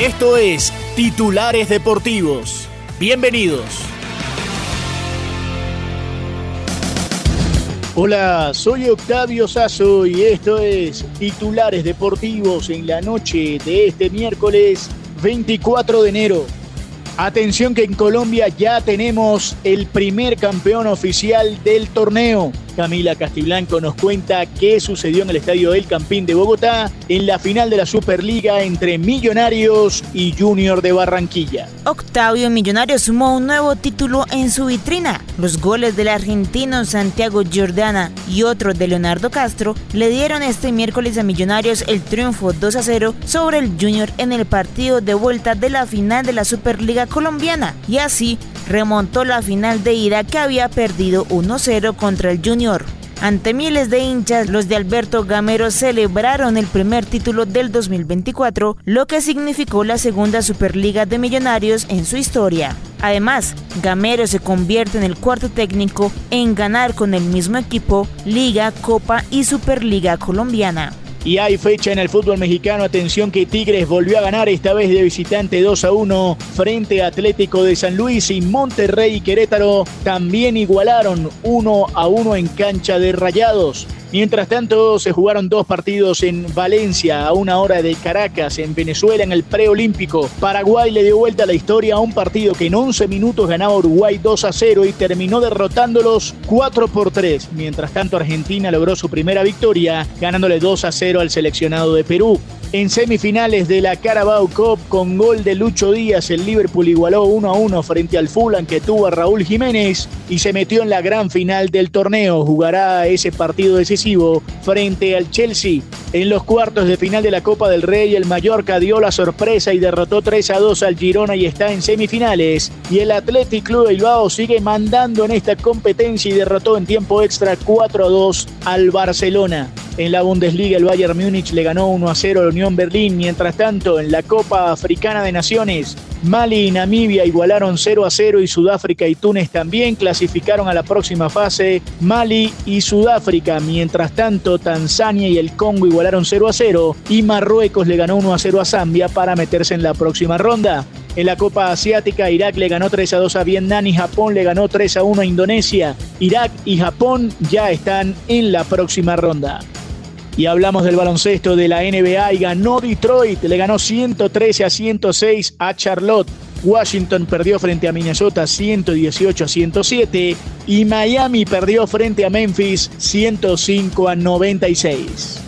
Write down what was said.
Esto es Titulares Deportivos. Bienvenidos. Hola, soy Octavio Sazo y esto es Titulares Deportivos en la noche de este miércoles 24 de enero. Atención que en Colombia ya tenemos el primer campeón oficial del torneo. Camila Castiblanco nos cuenta qué sucedió en el estadio El Campín de Bogotá en la final de la Superliga entre Millonarios y Junior de Barranquilla. Octavio Millonario sumó un nuevo título en su vitrina. Los goles del argentino Santiago Giordana y otro de Leonardo Castro le dieron este miércoles a Millonarios el triunfo 2 a 0 sobre el Junior en el partido de vuelta de la final de la Superliga colombiana y así remontó la final de ida que había perdido 1-0 contra el Junior. Ante miles de hinchas, los de Alberto Gamero celebraron el primer título del 2024, lo que significó la segunda Superliga de Millonarios en su historia. Además, Gamero se convierte en el cuarto técnico en ganar con el mismo equipo Liga, Copa y Superliga colombiana. Y hay fecha en el fútbol mexicano. Atención que Tigres volvió a ganar esta vez de visitante 2 a 1 frente Atlético de San Luis y Monterrey y Querétaro también igualaron 1 a 1 en cancha de Rayados. Mientras tanto, se jugaron dos partidos en Valencia, a una hora de Caracas, en Venezuela, en el preolímpico. Paraguay le dio vuelta a la historia a un partido que en 11 minutos ganaba Uruguay 2 a 0 y terminó derrotándolos 4 por 3. Mientras tanto, Argentina logró su primera victoria, ganándole 2 a 0 al seleccionado de Perú. En semifinales de la Carabao Cup con gol de Lucho Díaz, el Liverpool igualó 1 a 1 frente al Fulham que tuvo a Raúl Jiménez y se metió en la gran final del torneo. Jugará ese partido decisivo frente al Chelsea. En los cuartos de final de la Copa del Rey, el Mallorca dio la sorpresa y derrotó 3 a 2 al Girona y está en semifinales. Y el Athletic Club Bilbao sigue mandando en esta competencia y derrotó en tiempo extra 4 a 2 al Barcelona. En la Bundesliga el Bayern Múnich le ganó 1 a 0 a la Unión Berlín. Mientras tanto, en la Copa Africana de Naciones, Mali y Namibia igualaron 0 a 0 y Sudáfrica y Túnez también clasificaron a la próxima fase. Mali y Sudáfrica. Mientras tanto, Tanzania y el Congo igualaron 0 a 0 y Marruecos le ganó 1 a 0 a Zambia para meterse en la próxima ronda. En la Copa Asiática, Irak le ganó 3 a 2 a Vietnam y Japón le ganó 3 a 1 a Indonesia. Irak y Japón ya están en la próxima ronda. Y hablamos del baloncesto de la NBA y ganó Detroit, le ganó 113 a 106 a Charlotte. Washington perdió frente a Minnesota 118 a 107 y Miami perdió frente a Memphis 105 a 96.